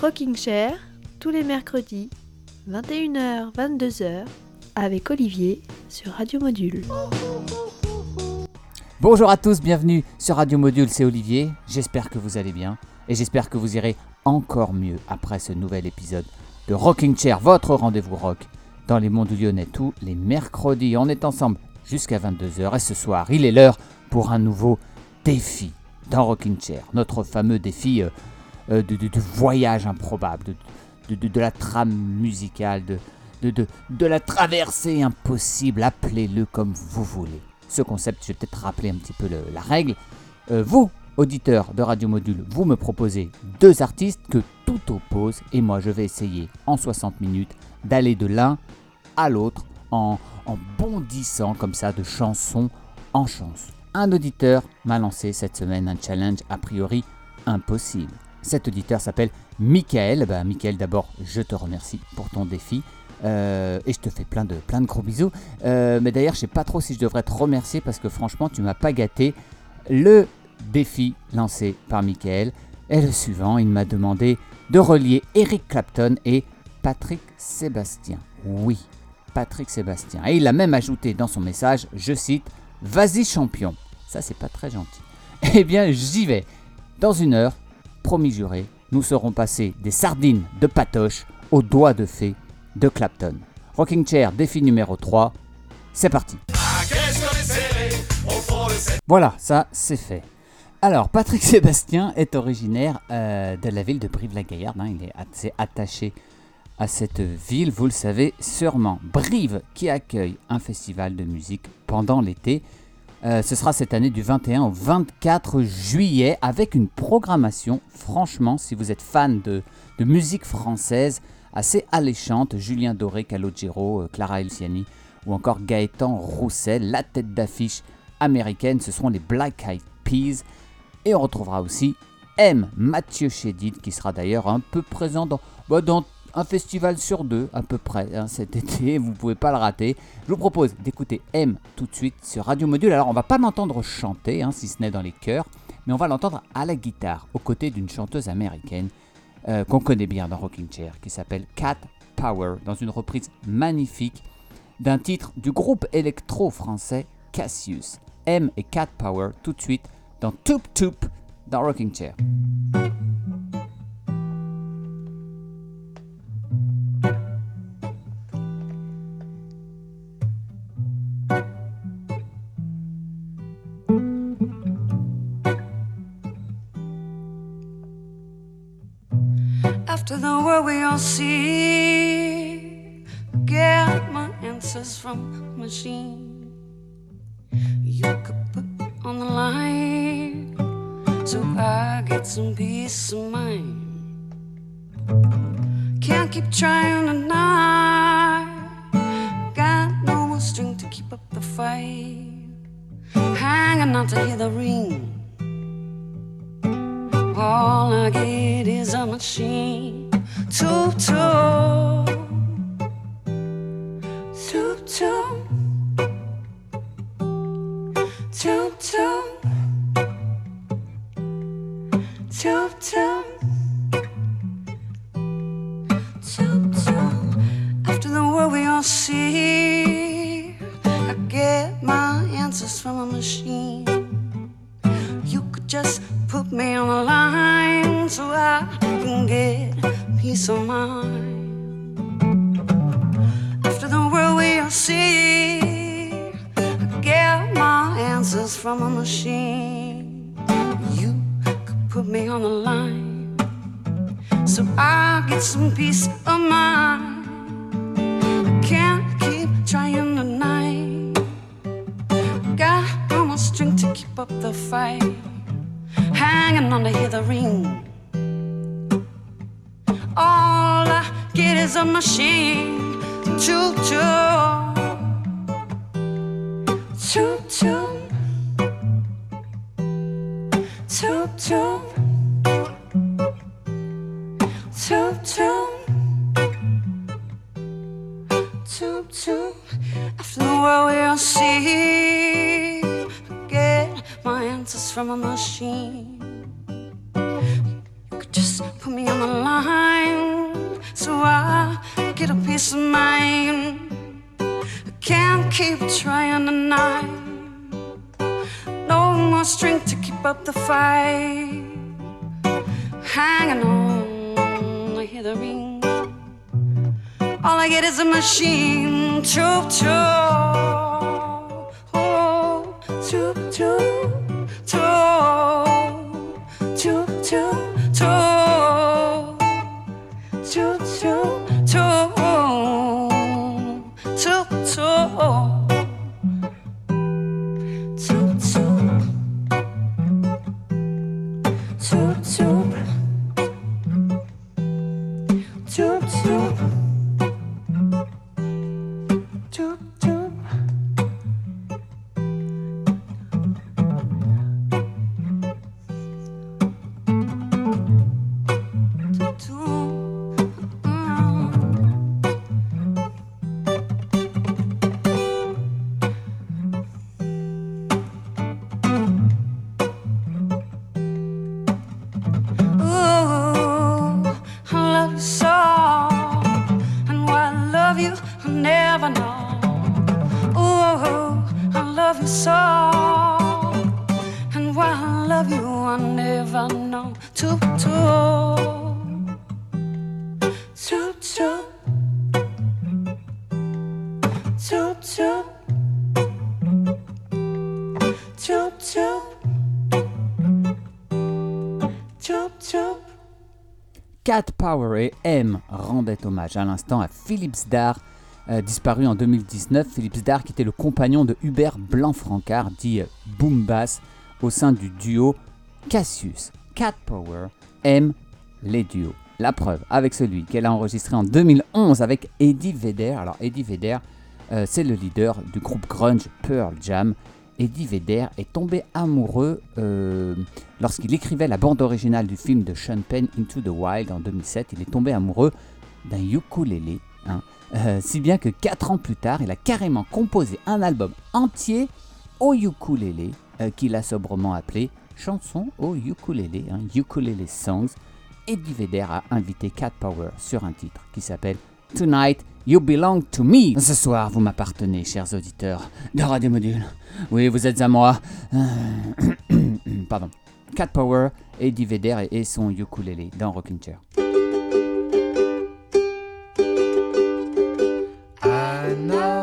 Rocking Chair, tous les mercredis, 21h, 22h, avec Olivier sur Radio Module. Bonjour à tous, bienvenue sur Radio Module, c'est Olivier. J'espère que vous allez bien et j'espère que vous irez encore mieux après ce nouvel épisode de Rocking Chair, votre rendez-vous rock dans les mondes lyonnais tous les mercredis. On est ensemble jusqu'à 22h et ce soir, il est l'heure pour un nouveau défi dans Rocking Chair, notre fameux défi euh, euh, de, voyage improbable, de, de, la trame musicale, de, la traversée impossible, appelez-le comme vous voulez. Ce concept, je vais peut-être rappeler un petit peu la règle. Euh, vous, auditeurs de Radio Module, vous me proposez deux artistes que tout oppose et moi je vais essayer en 60 minutes d'aller de l'un à l'autre en, en bondissant comme ça de chanson en chanson. Un auditeur m'a lancé cette semaine un challenge a priori impossible. Cet auditeur s'appelle Michael. Bah, Michael, d'abord, je te remercie pour ton défi. Euh, et je te fais plein de, plein de gros bisous. Euh, mais d'ailleurs, je sais pas trop si je devrais te remercier parce que franchement, tu m'as pas gâté. Le défi lancé par Michael est le suivant. Il m'a demandé de relier Eric Clapton et Patrick Sébastien. Oui, Patrick Sébastien. Et il a même ajouté dans son message, je cite, Vas-y champion. Ça, c'est pas très gentil. Eh bien, j'y vais. Dans une heure, promis juré, nous serons passés des sardines de Patoche aux doigts de fée de Clapton. Rocking Chair, défi numéro 3. C'est parti. Voilà, ça c'est fait. Alors, Patrick Sébastien est originaire euh, de la ville de Brive-la-Gaillarde. Hein. il est assez attaché à cette ville, vous le savez sûrement. Brive qui accueille un festival de musique pendant l'été. Euh, ce sera cette année du 21 au 24 juillet avec une programmation, franchement, si vous êtes fan de, musique française, assez alléchante. Julien Doré, Calogero, euh, Clara Elsiani ou encore Gaëtan Roussel, la tête d'affiche américaine, ce seront les Black Eyed Peas. Et on retrouvera aussi M. Mathieu Chédid qui sera d'ailleurs un peu présent dans, bah, dans un festival sur deux à peu près hein, cet été, vous ne pouvez pas le rater. Je vous propose d'écouter M tout de suite sur Radio Module. Alors on va pas l'entendre chanter, hein, si ce n'est dans les chœurs, mais on va l'entendre à la guitare, aux côtés d'une chanteuse américaine euh, qu'on connaît bien dans Rocking Chair, qui s'appelle Cat Power, dans une reprise magnifique d'un titre du groupe électro-français Cassius. M et Cat Power tout de suite dans Toop Toop dans Rocking Chair. See. Get my answers from machine. You could put on the line so I get some peace of mind. Can't keep trying tonight. Got no more strength to keep up the fight. Hanging on to hear the ring. All I get is a machine Toop toop. Toop toop. Toop toop. Toop toop. Toop toop. After the world we all see, I get my answers from a machine. You could just put me on the line so I can get peace of mind. After the world we all see, I get my answers from a machine. You could put me on the line, so I get some peace of mind. I can't keep trying tonight. Got no more strength to keep up the fight, hanging on to hear the ring. All I get is a machine. Choo choo. Choo choo. Choo choo. Choo choo. Choo choo. After the world we don't see, get my answers from a machine me on the line so I get a peace of mind. I can't keep trying to tonight. No more strength to keep up the fight. Hanging on, I hear the ring. All I get is a machine. Troop, troop. Oh, troop, troop, troop. Troop, troop, to Rendaient hommage à l'instant à Philips Dar, euh, disparu en 2019. Philips Dar qui était le compagnon de Hubert Blanc-Francard, dit euh, Boom Bass, au sein du duo Cassius. Cat Power aime les duos. La preuve avec celui qu'elle a enregistré en 2011 avec Eddie Vedder. Alors Eddie Vedder, euh, c'est le leader du groupe grunge Pearl Jam. Eddie Vedder est tombé amoureux euh, lorsqu'il écrivait la bande originale du film de Sean Penn Into the Wild en 2007. Il est tombé amoureux d'un ukulélé, hein. Euh, si bien que 4 ans plus tard, il a carrément composé un album entier au ukulélé euh, qu'il a sobrement appelé Chanson au ukulélé, hein, Ukulele Songs. Eddie Vedder a invité Cat Power sur un titre qui s'appelle Tonight You Belong to Me. Ce soir, vous m'appartenez, chers auditeurs de Radio Module. Oui, vous êtes à moi. Pardon. Cat Power, Eddie Vedder et son ukulélé dans Rocking Chair. I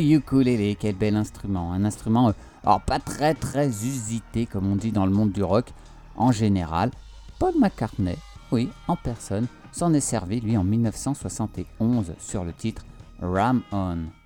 le quel bel instrument. Un instrument, euh, alors pas très très usité comme on dit dans le monde du rock en général. Paul McCartney, oui, en personne, s'en est servi lui en 1971 sur le titre Ram On.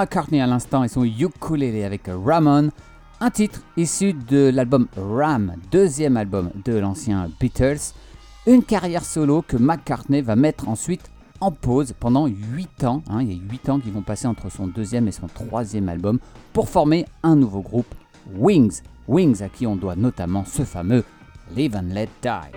McCartney à l'instant et son ukulélé avec Ramon, un titre issu de l'album Ram, deuxième album de l'ancien Beatles, une carrière solo que McCartney va mettre ensuite en pause pendant 8 ans. hein. il y a 8 ans qui vont passer entre son deuxième et son troisième album pour former un nouveau groupe, Wings. Wings à qui on doit notamment ce fameux Live and Let Die.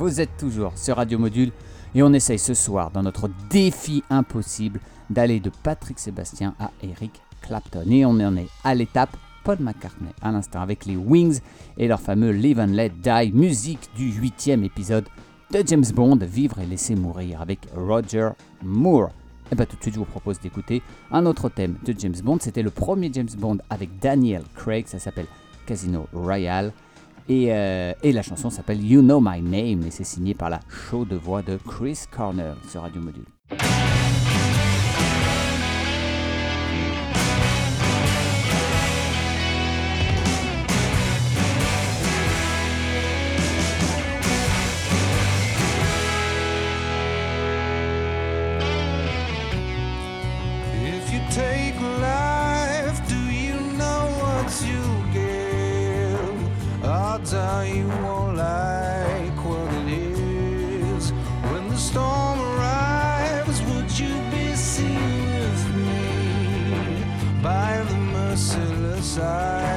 Vous êtes toujours sur Radio Module et on essaye ce soir dans notre défi impossible d'aller de Patrick Sébastien à Eric Clapton. Et on en est à l'étape Paul McCartney à l'instant avec les Wings et leur fameux Live and Let Die, musique du huitième épisode de James Bond, Vivre et laisser mourir avec Roger Moore. Et bien tout de suite je vous propose d'écouter un autre thème de James Bond. C'était le premier James Bond avec Daniel Craig, ça s'appelle Casino Royale. Et, euh, et la chanson s'appelle You Know My Name et c'est signé par la chaude voix de Chris Cornell sur Radio Module. side.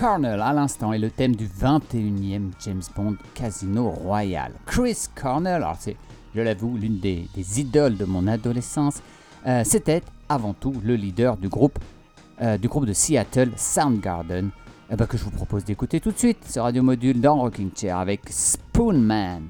Cornell à l'instant est le thème du 21e James Bond Casino Royal. Chris Cornell, alors c'est, je l'avoue, l'une des, idoles de mon adolescence, euh, c'était avant tout le leader du groupe, euh, du groupe de Seattle Soundgarden, eh ben, que je vous propose d'écouter tout de suite ce radio module dans Rocking Chair avec Spoonman.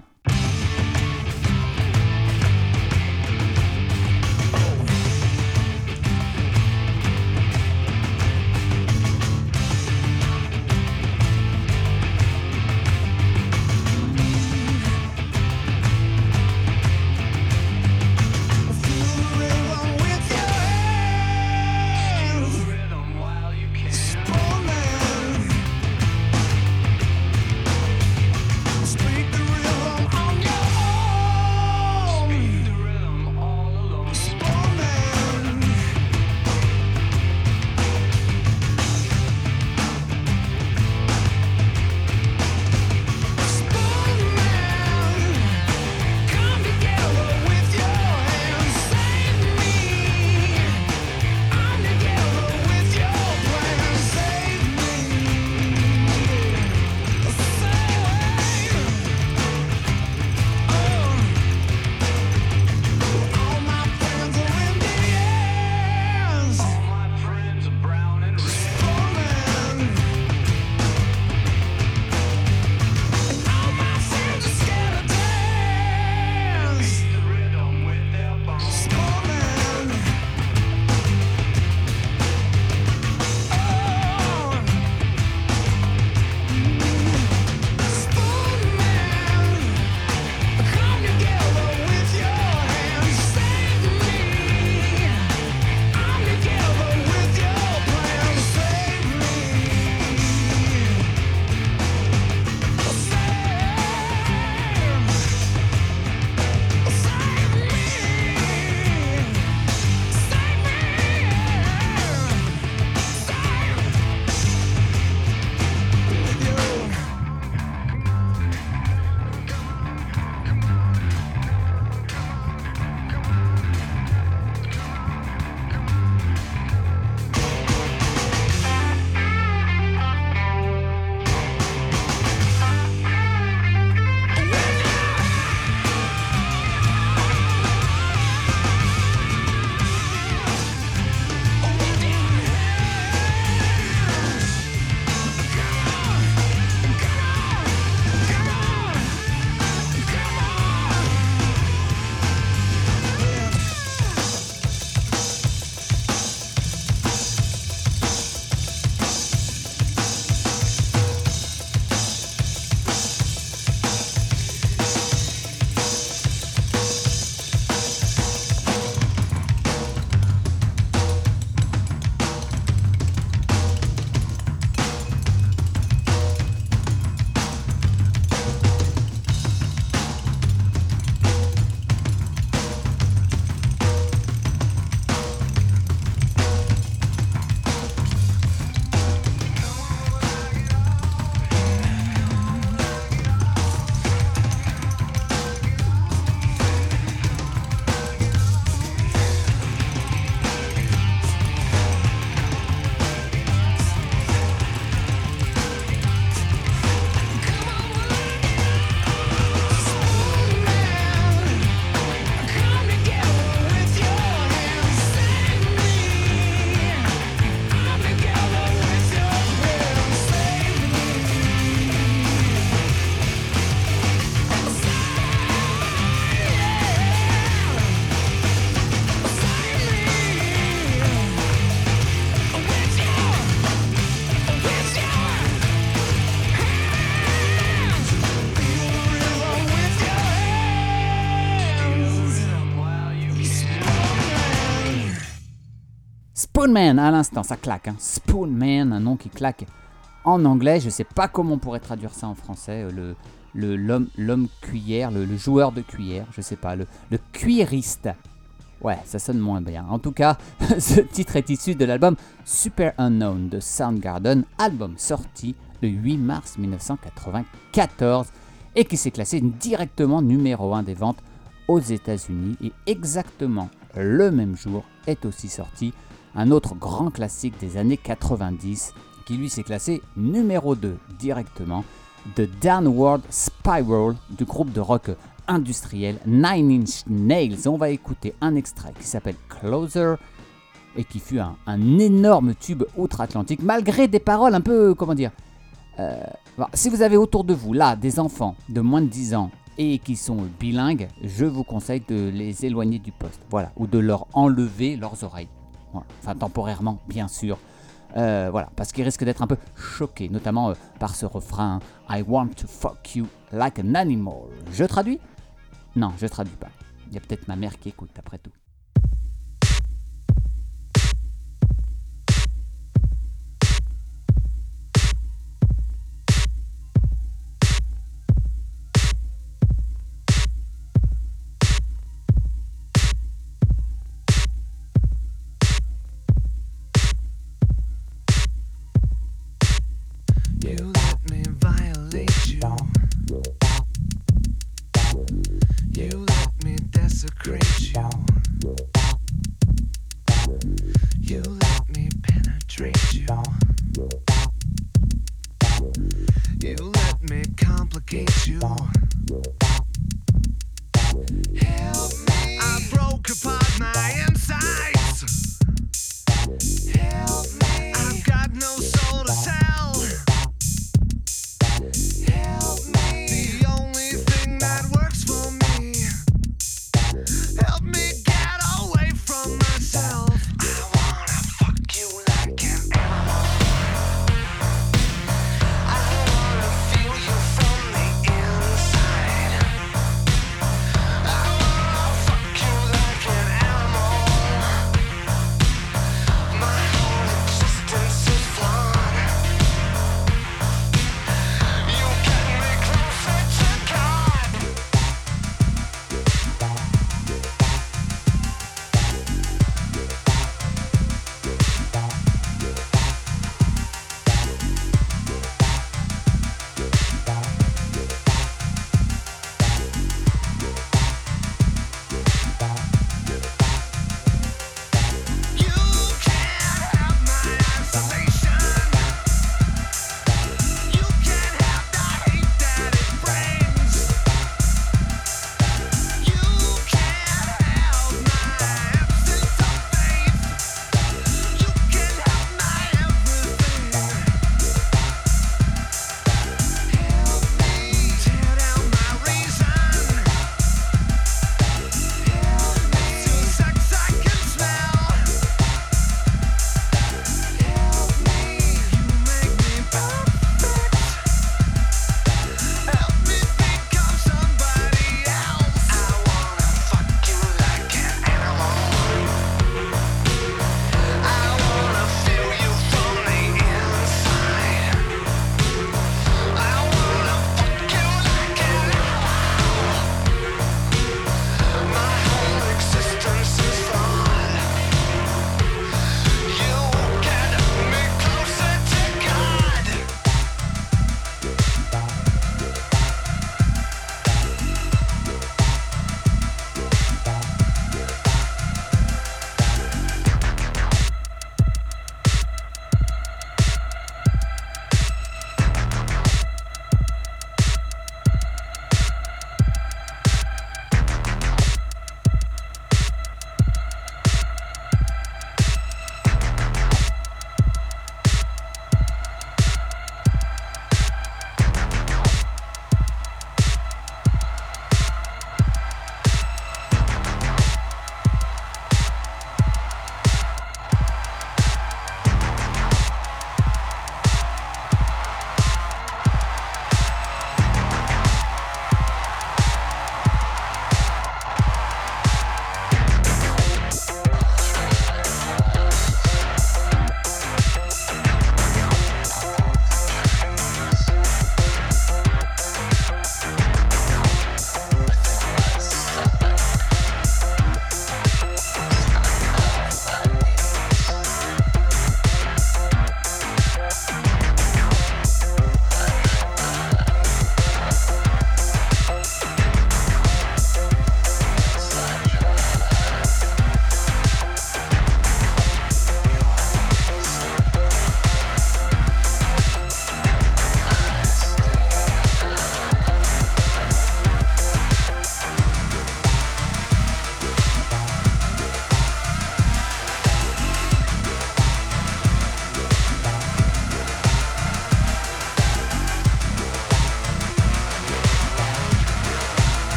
Spoonman à l'instant, ça claque. Hein. Spoonman, un nom qui claque en anglais. Je sais pas comment on pourrait traduire ça en français. euh, Le l'homme cuillère, le, joueur de cuillère, je sais pas, le, le cuiriste. Ouais, ça sonne moins bien. En tout cas, ce titre est issu de l'album Super Unknown de Soundgarden, album sorti le 8 mars 1994 et qui s'est classé directement numéro 1 des ventes aux États-Unis. Et exactement le même jour est aussi sorti un autre grand classique des années 90 qui lui s'est classé numéro 2 directement, The Downward Spiral du groupe de rock industriel Nine Inch Nails. On va écouter un extrait qui s'appelle Closer et qui fut un, énorme tube outre-Atlantique malgré des paroles un peu, comment dire, euh, si vous avez autour de vous là des enfants de moins de 10 ans et qui sont bilingues, je vous conseille de les éloigner du poste, voilà, ou de leur enlever leurs oreilles, Enfin temporairement bien sûr, Euh, voilà, parce qu'ils risquent d'être un peu choqués, notamment euh, par ce refrain I want to fuck you like an animal. Je traduis? Non, je traduis pas. Il y a peut-être ma mère qui écoute après tout.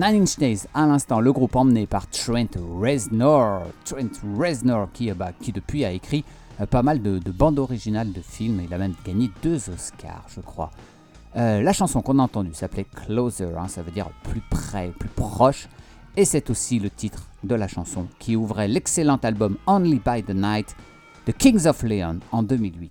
Nine Inch Nails, à l'instant, le groupe emmené par Trent Reznor. Trent Reznor, qui, euh, bah, depuis a écrit euh, pas mal de, de bandes originales de films. Il a même gagné deux Oscars, je crois. Euh, la chanson qu'on a entendue s'appelait Closer, hein, ça veut dire plus près, plus proche. Et c'est aussi le titre de la chanson qui ouvrait l'excellent album Only by the Night de Kings of Leon en 2008.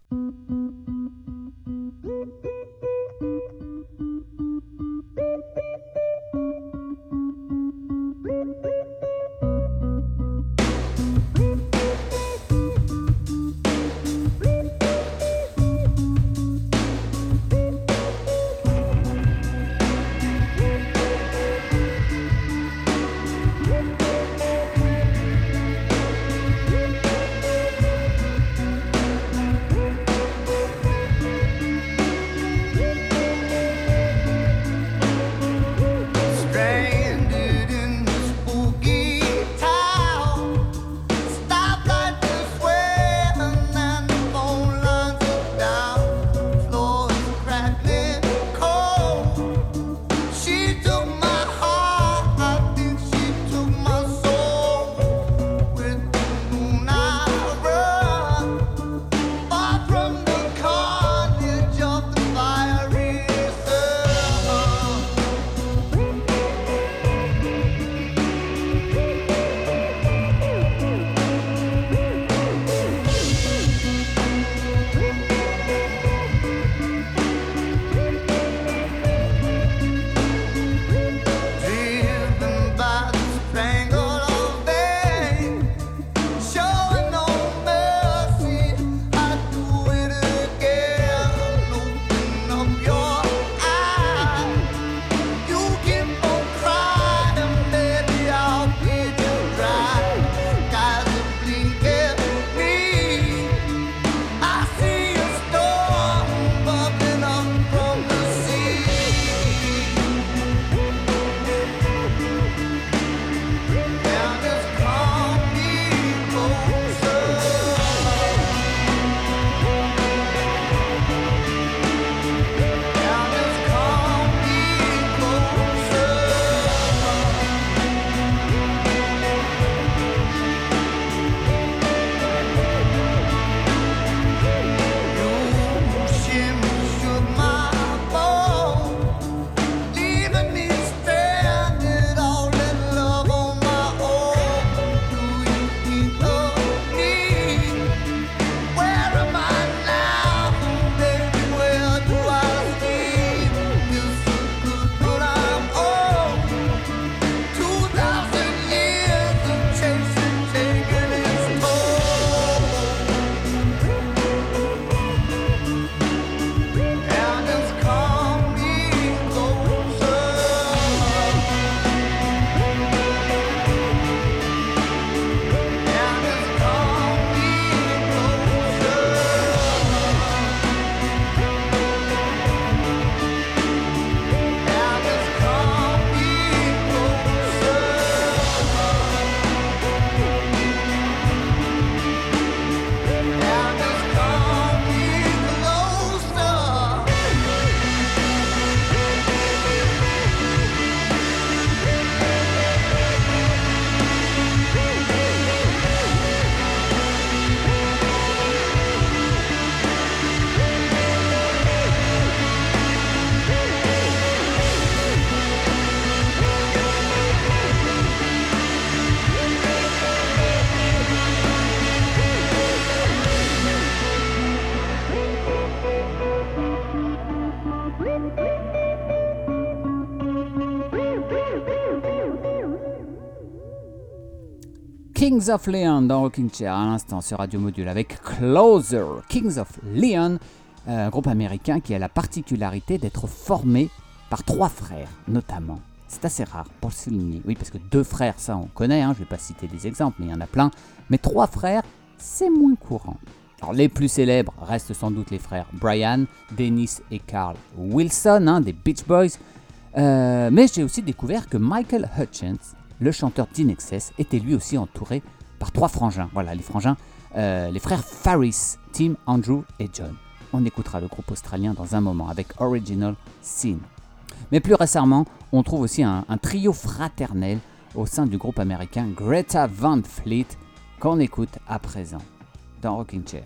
Kings of Leon dans Rocking Chair à l'instant sur Radio Module avec Closer. Kings of Leon, euh, un groupe américain qui a la particularité d'être formé par trois frères notamment. C'est assez rare pour souligner. Oui, parce que deux frères, ça on connaît, hein, je ne vais pas citer des exemples, mais il y en a plein. Mais trois frères, c'est moins courant. Alors, les plus célèbres restent sans doute les frères Brian, Dennis et Carl Wilson, hein, des Beach Boys. Euh, mais j'ai aussi découvert que Michael Hutchins, le chanteur d'Inexcess, était lui aussi entouré par trois frangins. Voilà, les frangins, euh, les frères Faris, Tim, Andrew et John. On écoutera le groupe australien dans un moment avec Original Sin. Mais plus récemment, on trouve aussi un, un trio fraternel au sein du groupe américain Greta Van Fleet qu'on écoute à présent dans Rocking Chair.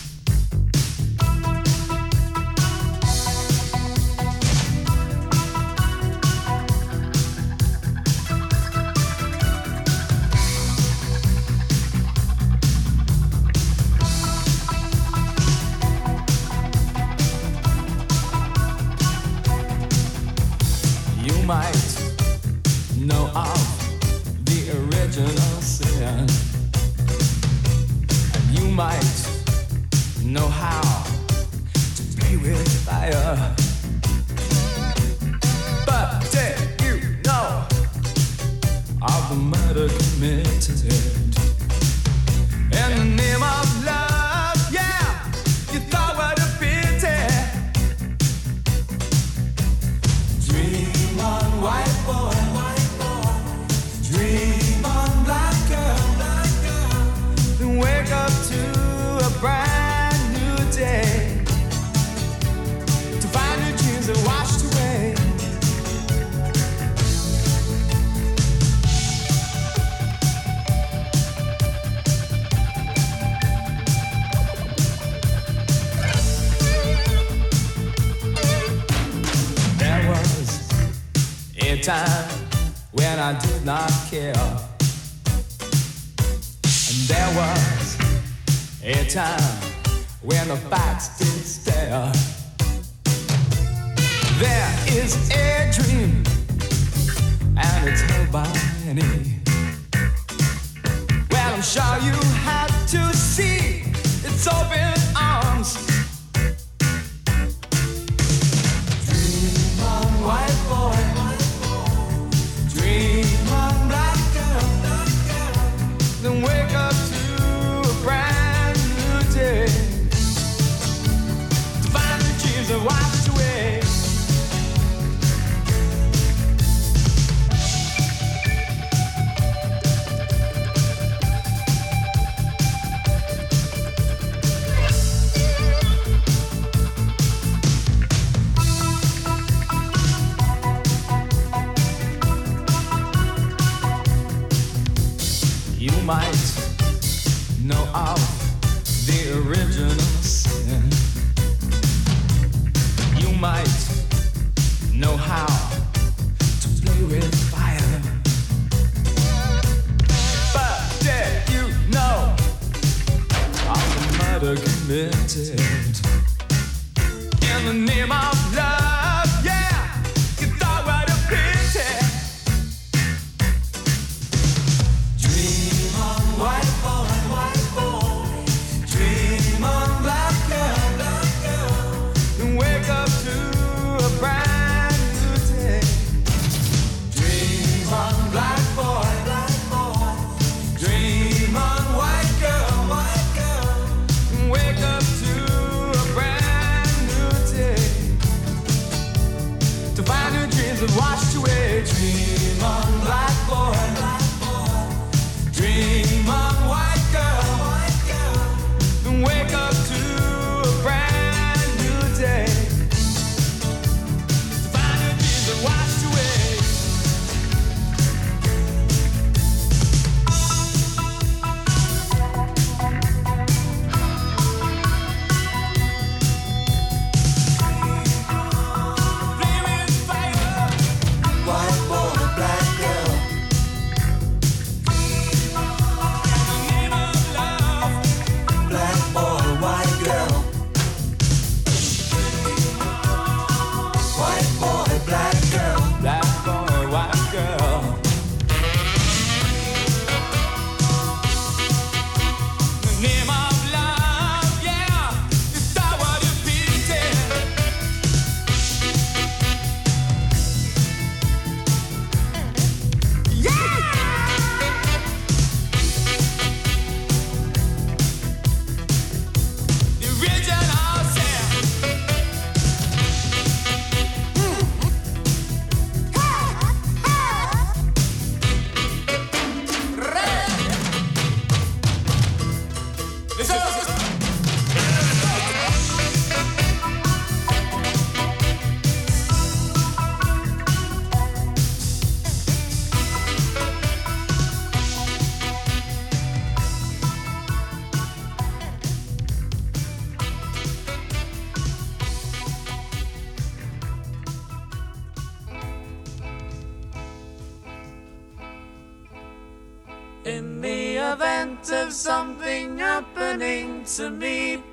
Of something happening to me.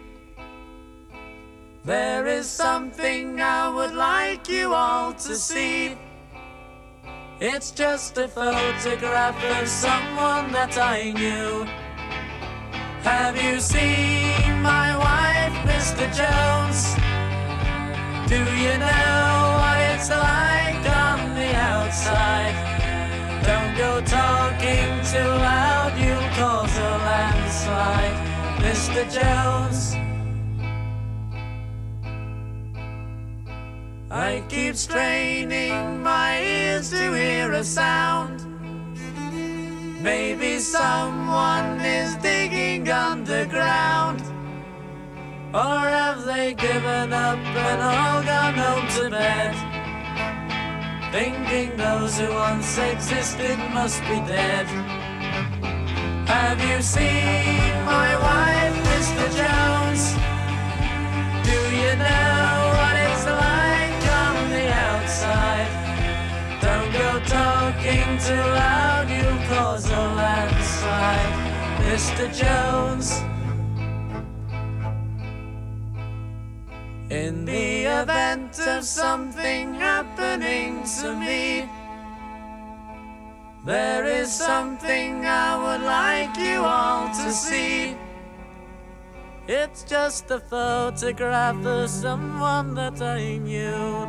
There is something I would like you all to see. It's just a photograph of someone that I knew. Have you seen my wife, Mr. Jones? Do you know what it's like on the outside? Don't go talking too loud, you'll cause a landslide, Mr. Jones. I keep straining my ears to hear a sound. Maybe someone is digging underground. Or have they given up and all gone home to bed? Thinking those who once existed must be dead. Have you seen my wife, Mr. Jones? Do you know what it's like on the outside? Don't go talking too loud, you'll cause a landslide, Mr. Jones. In the event of something happening to me, there is something I would like you all to see. It's just a photograph of someone that I knew.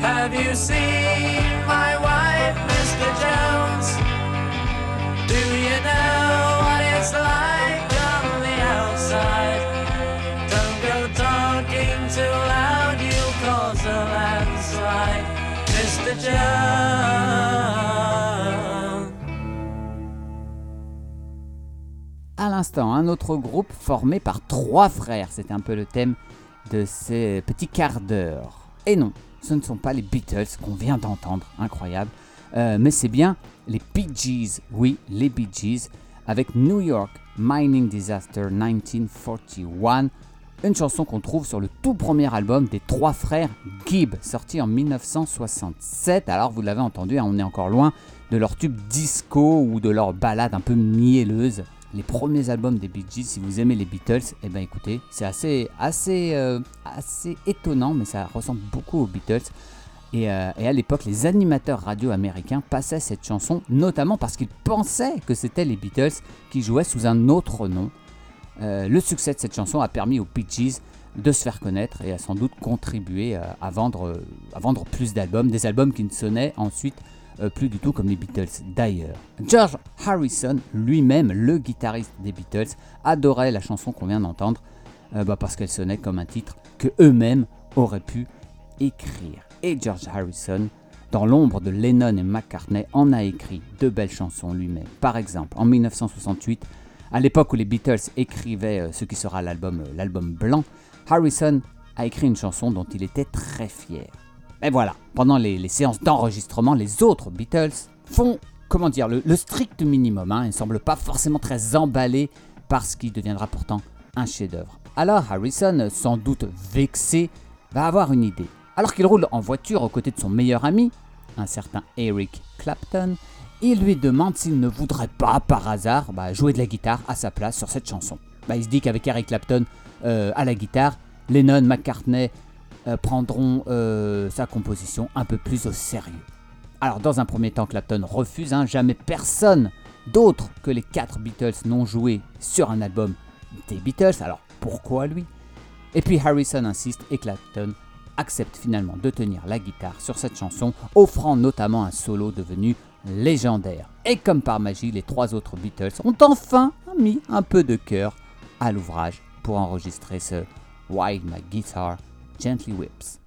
Have you seen my wife, Mr. Jones? Do you know what it's like on the outside? À l'instant, un autre groupe formé par trois frères. C'était un peu le thème de ces petits quarts d'heure. Et non, ce ne sont pas les Beatles qu'on vient d'entendre, incroyable, Euh, mais c'est bien les Bee Gees, oui, les Bee Gees, avec New York Mining Disaster 1941, une chanson qu'on trouve sur le tout premier album des trois frères Gibb, sorti en 1967. Alors vous l'avez entendu, hein, on est encore loin de leur tube disco ou de leur balade un peu mielleuse. Les premiers albums des Bee Gees, si vous aimez les Beatles, eh ben écoutez, c'est assez, assez, euh, assez étonnant, mais ça ressemble beaucoup aux Beatles. Euh, et à l'époque, les animateurs radio américains passaient cette chanson, notamment parce qu'ils pensaient que c'était les Beatles qui jouaient sous un autre nom. Euh, le succès de cette chanson a permis aux Gees de se faire connaître et a sans doute contribué euh, à, vendre, euh, à vendre plus d'albums, des albums qui ne sonnaient ensuite plus du tout comme les Beatles d'ailleurs. George Harrison, lui-même le guitariste des Beatles, adorait la chanson qu'on vient d'entendre bah, parce qu'elle sonnait comme un titre que eux-mêmes auraient pu écrire. Et George Harrison, dans l'ombre de Lennon et McCartney, en a écrit de belles chansons lui-même. Par exemple, en 1968, à l'époque où les Beatles écrivaient euh, ce qui sera l'album euh, l'album blanc, Harrison a écrit une chanson dont il était très fier. Et voilà, pendant les, séances d'enregistrement, les autres Beatles font, comment dire, le, strict minimum. Hein. Ils ne semblent pas forcément très emballés par ce qui deviendra pourtant un chef-d'œuvre. Alors Harrison, sans doute vexé, va avoir une idée. Alors qu'il roule en voiture aux côtés de son meilleur ami, un certain Eric Clapton, il lui demande s'il ne voudrait pas, par hasard, bah, jouer de la guitare à sa place sur cette chanson. Bah, il se dit qu'avec Eric Clapton euh, à la guitare, Lennon, McCartney euh, prendront euh, sa composition un peu plus au sérieux. Alors dans un premier temps, Clapton refuse, hein, jamais personne d'autre que les quatre Beatles n'ont joué sur un album des Beatles, alors pourquoi lui? Et puis Harrison insiste et Clapton accepte finalement de tenir la guitare sur cette chanson, offrant notamment un solo devenu légendaire. Et comme par magie, les trois autres Beatles ont enfin mis un peu de cœur à l'ouvrage pour enregistrer ce While My Guitar Gently Whips.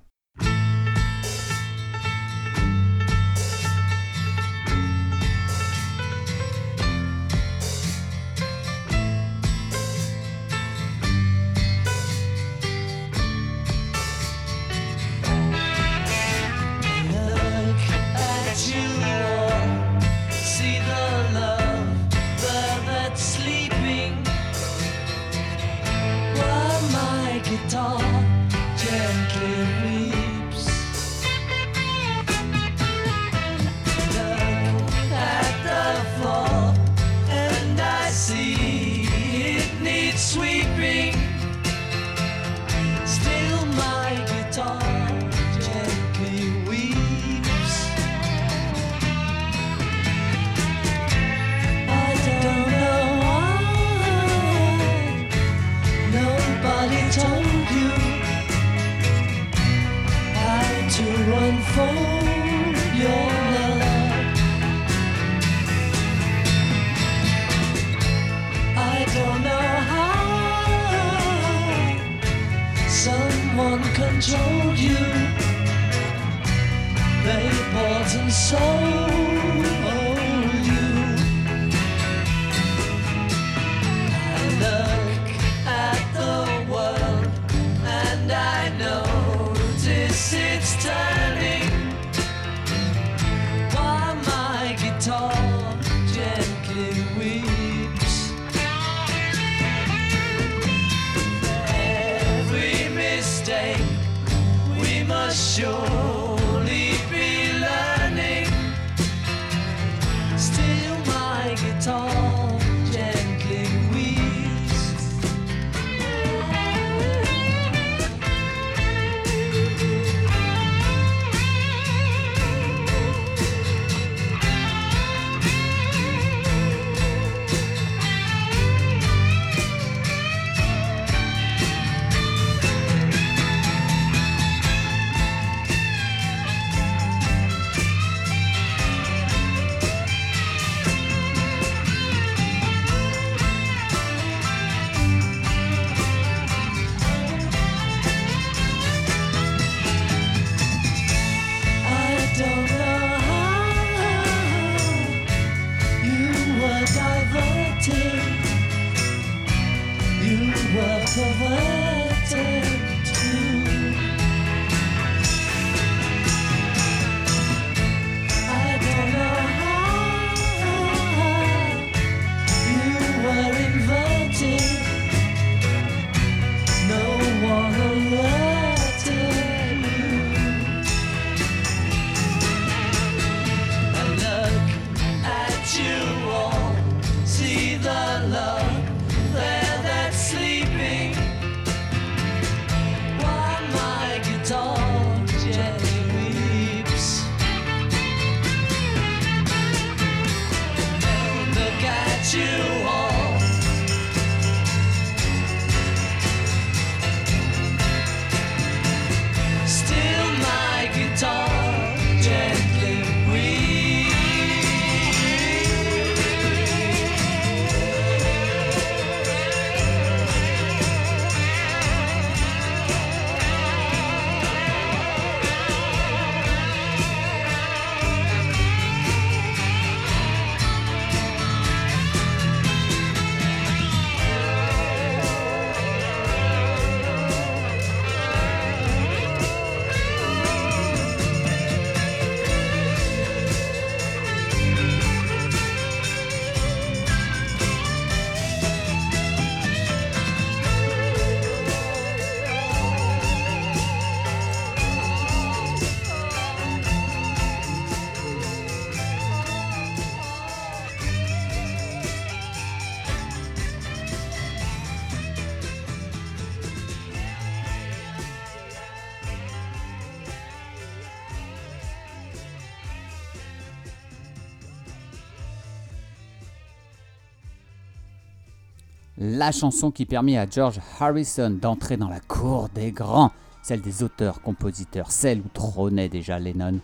La chanson qui permit à George Harrison d'entrer dans la cour des grands, celle des auteurs-compositeurs, celle où trônait déjà Lennon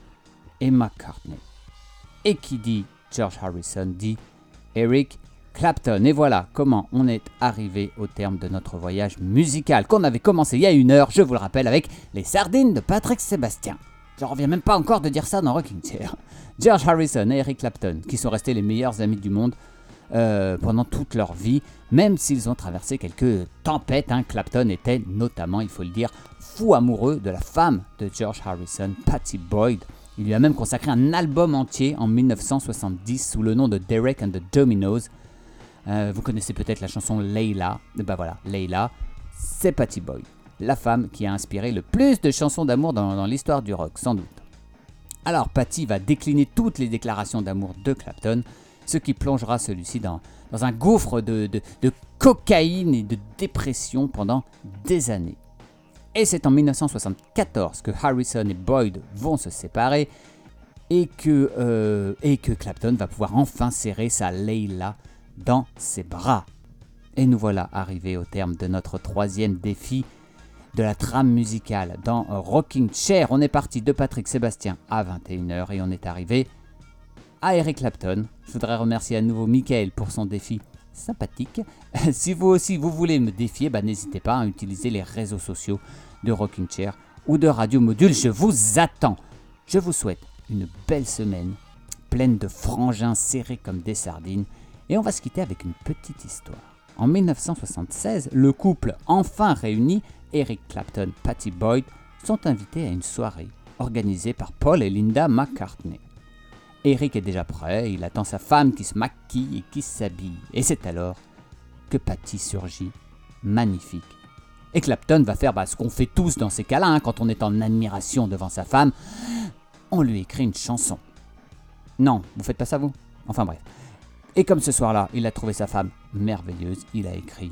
et McCartney. Et qui dit George Harrison dit Eric Clapton. Et voilà comment on est arrivé au terme de notre voyage musical qu'on avait commencé il y a une heure, je vous le rappelle, avec les sardines de Patrick Sébastien. Je reviens même pas encore de dire ça dans Rocking Chair. George Harrison et Eric Clapton, qui sont restés les meilleurs amis du monde euh, pendant toute leur vie, même s'ils ont traversé quelques tempêtes. hein. Clapton était notamment, il faut le dire, fou amoureux de la femme de George Harrison, Patty Boyd. Il lui a même consacré un album entier en 1970 sous le nom de Derek and the Dominos. Euh, vous connaissez peut-être la chanson. Eh Ben voilà, Layla, c'est Patty Boyd, la femme qui a inspiré le plus de chansons d'amour dans, dans l'histoire du rock, sans doute. Alors Patty va décliner toutes les déclarations d'amour de Clapton, ce qui plongera celui-ci dans, un gouffre de, cocaïne et de dépression pendant des années. Et c'est en 1974 que Harrison et Boyd vont se séparer et que, euh, et que Clapton va pouvoir enfin serrer sa Layla dans ses bras. Et nous voilà arrivés au terme de notre troisième défi de la trame musicale dans Rocking Chair. On est parti de Patrick Sébastien à 21h et on est arrivé à Eric Clapton. Je voudrais remercier à nouveau Michael pour son défi sympathique. si vous aussi vous voulez me défier, bah, n'hésitez pas à utiliser les réseaux sociaux de Rocking Chair ou de Radio Module, je vous attends. Je vous souhaite une belle semaine, pleine de frangins serrés comme des sardines, et on va se quitter avec une petite histoire. En 1976, le couple enfin réuni, Eric Clapton, Patty Boyd, sont invités à une soirée organisée par Paul et Linda McCartney. Eric est déjà prêt, il attend sa femme qui se maquille et qui s'habille. Et c'est alors que Patty surgit, magnifique. Et Clapton va faire bah, ce qu'on fait tous dans ces cas-là, hein, quand on est en admiration devant sa femme. On lui écrit une chanson. Non, vous faites pas ça vous? Enfin bref. Et comme ce soir-là, il a trouvé sa femme merveilleuse, il a écrit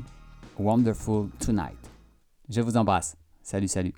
Wonderful Tonight. Je vous embrasse. Salut, salut.